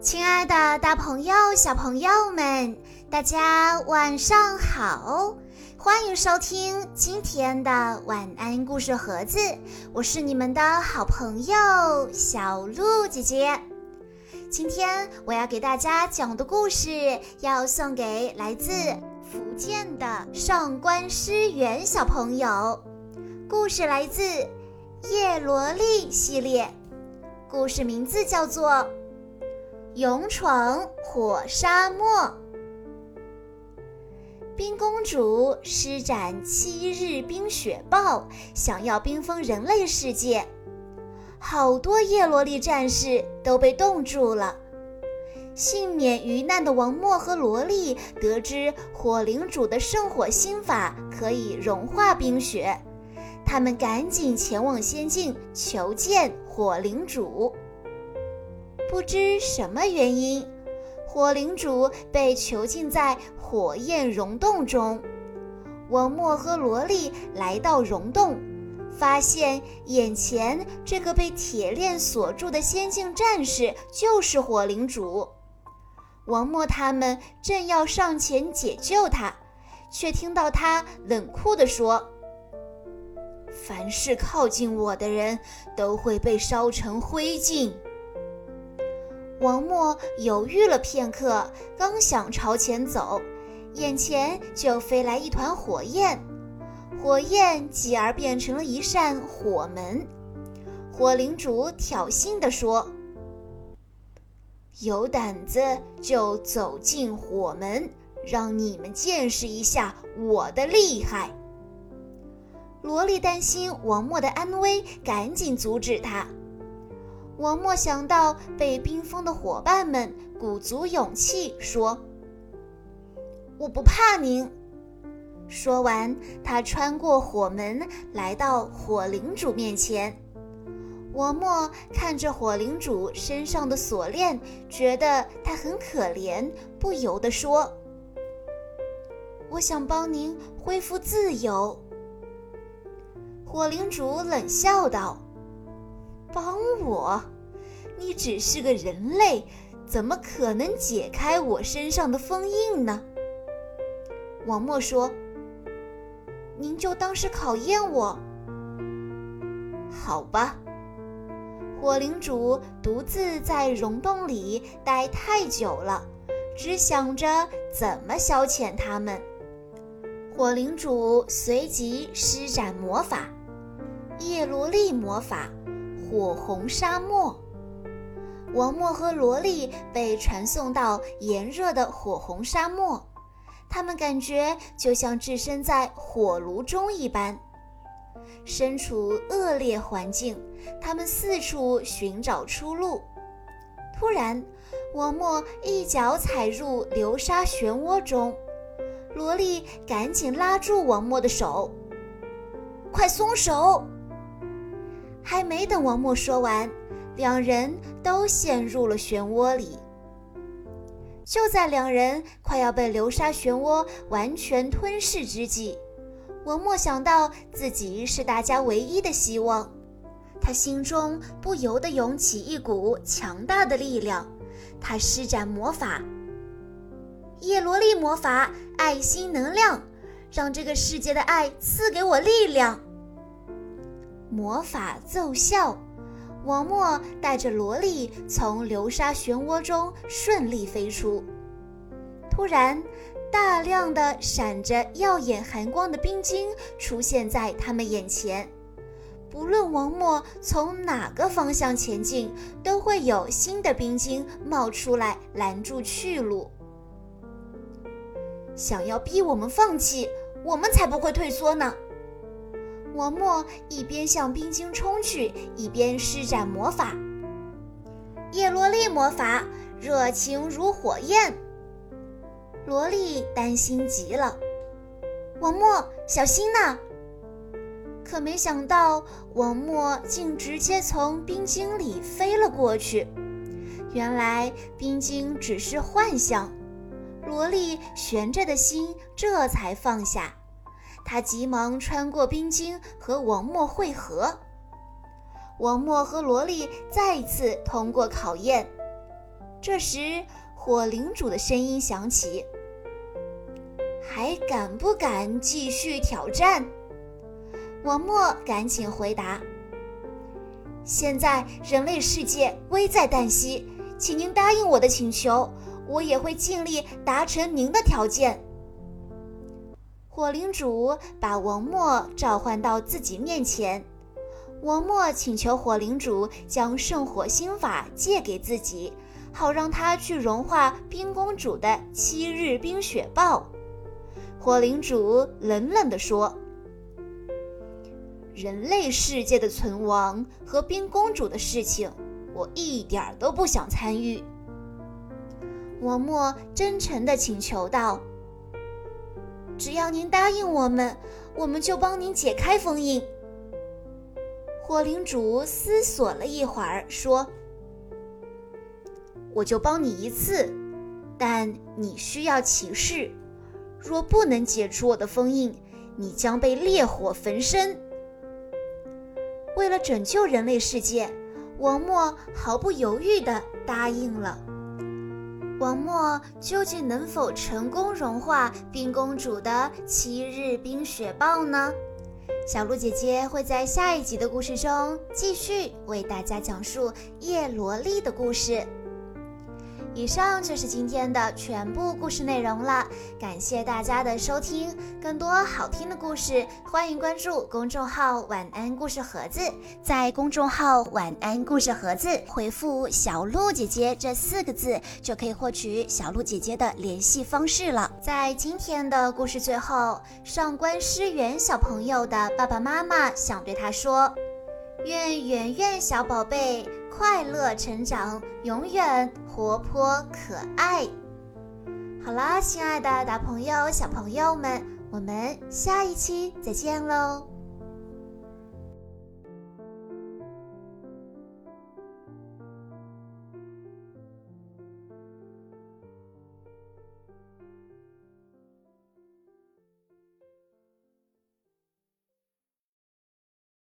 亲爱的，大朋友、小朋友们，大家晚上好！欢迎收听今天的晚安故事盒子，我是你们的好朋友小鹿姐姐。今天我要给大家讲的故事，要送给来自福建的上官诗媛小朋友。故事来自《叶罗丽》系列，故事名字叫做《勇闯火沙漠》。冰公主施展七日冰雪暴，想要冰封人类世界。好多叶罗丽战士都被冻住了。幸免于难的王默和萝莉得知火灵主的圣火心法可以融化冰雪，他们赶紧前往仙境求见火灵主。不知什么原因，火灵主被囚禁在火焰溶洞中。王默和萝莉来到溶洞。发现眼前这个被铁链锁住的仙境战士就是火灵主。王默他们正要上前解救他，却听到他冷酷地说：“凡是靠近我的人都会被烧成灰烬。”王默犹豫了片刻，刚想朝前走，眼前就飞来一团火焰。火焰继而变成了一扇火门，火灵主挑衅地说：“有胆子就走进火门，让你们见识一下我的厉害。”萝莉担心王默的安危，赶紧阻止他。王默想到被冰封的伙伴们，鼓足勇气说：“我不怕您。”说完，他穿过火门，来到火领主面前。王默看着火领主身上的锁链，觉得他很可怜，不由得说：“我想帮您恢复自由。”火领主冷笑道：“帮我？你只是个人类，怎么可能解开我身上的封印呢？”王默说。您就当是考验我，好吧。火灵主独自在溶洞里待太久了，只想着怎么消遣他们。火灵主随即施展魔法——叶罗丽魔法，火红沙漠。王默和萝莉被传送到炎热的火红沙漠。他们感觉就像置身在火炉中一般，身处恶劣环境，他们四处寻找出路。突然，王默一脚踩入流沙漩涡中，萝莉赶紧拉住王默的手：“快松手！”还没等王默说完，两人都陷入了漩涡里。就在两人快要被流沙漩涡完全吞噬之际，文墨想到自己是大家唯一的希望，他心中不由得涌起一股强大的力量。他施展魔法——叶罗丽魔法，爱心能量，让这个世界的爱赐给我力量。魔法奏效。王默带着萝莉从流沙漩涡中顺利飞出。突然，大量的闪着耀眼寒光的冰晶出现在他们眼前。不论王默从哪个方向前进，都会有新的冰晶冒出来拦住去路。想要逼我们放弃，我们才不会退缩呢！王默一边向冰晶冲去，一边施展魔法——叶罗丽魔法，热情如火焰。萝莉担心极了：“王默，小心呐！”可没想到，王默竟直接从冰晶里飞了过去。原来冰晶只是幻象，萝莉悬着的心这才放下。他急忙穿过冰晶和王默会合。王默和萝莉再次通过考验。这时，火领主的声音响起：“还敢不敢继续挑战？”王默赶紧回答：“现在人类世界危在旦夕，请您答应我的请求，我也会尽力达成您的条件。”火领主把王默召唤到自己面前，王默请求火领主将圣火心法借给自己。好让他去融化冰公主的七日冰雪暴。火领主冷冷地说：“人类世界的存亡和冰公主的事情，我一点都不想参与。”王默真诚地请求道：“只要您答应我们，我们就帮您解开封印。”火领主思索了一会儿，说。我就帮你一次，但你需要起誓，若不能解除我的封印，你将被烈火焚身。为了拯救人类世界，王默毫不犹豫地答应了。王默究竟能否成功融化冰公主的七日冰雪豹呢？小鹿姐姐会在下一集的故事中继续为大家讲述叶罗丽的故事。以上就是今天的全部故事内容了，感谢大家的收听。更多好听的故事，欢迎关注公众号“晚安故事盒子”。在公众号“晚安故事盒子”回复“小鹿姐姐”这四个字，就可以获取小鹿姐姐的联系方式了。在今天的故事最后，上官诗媛小朋友的爸爸妈妈想对他说：“愿圆圆小宝贝。”快乐成长，永远活泼可爱。好啦，亲爱的大朋友、小朋友们，我们下一期再见喽！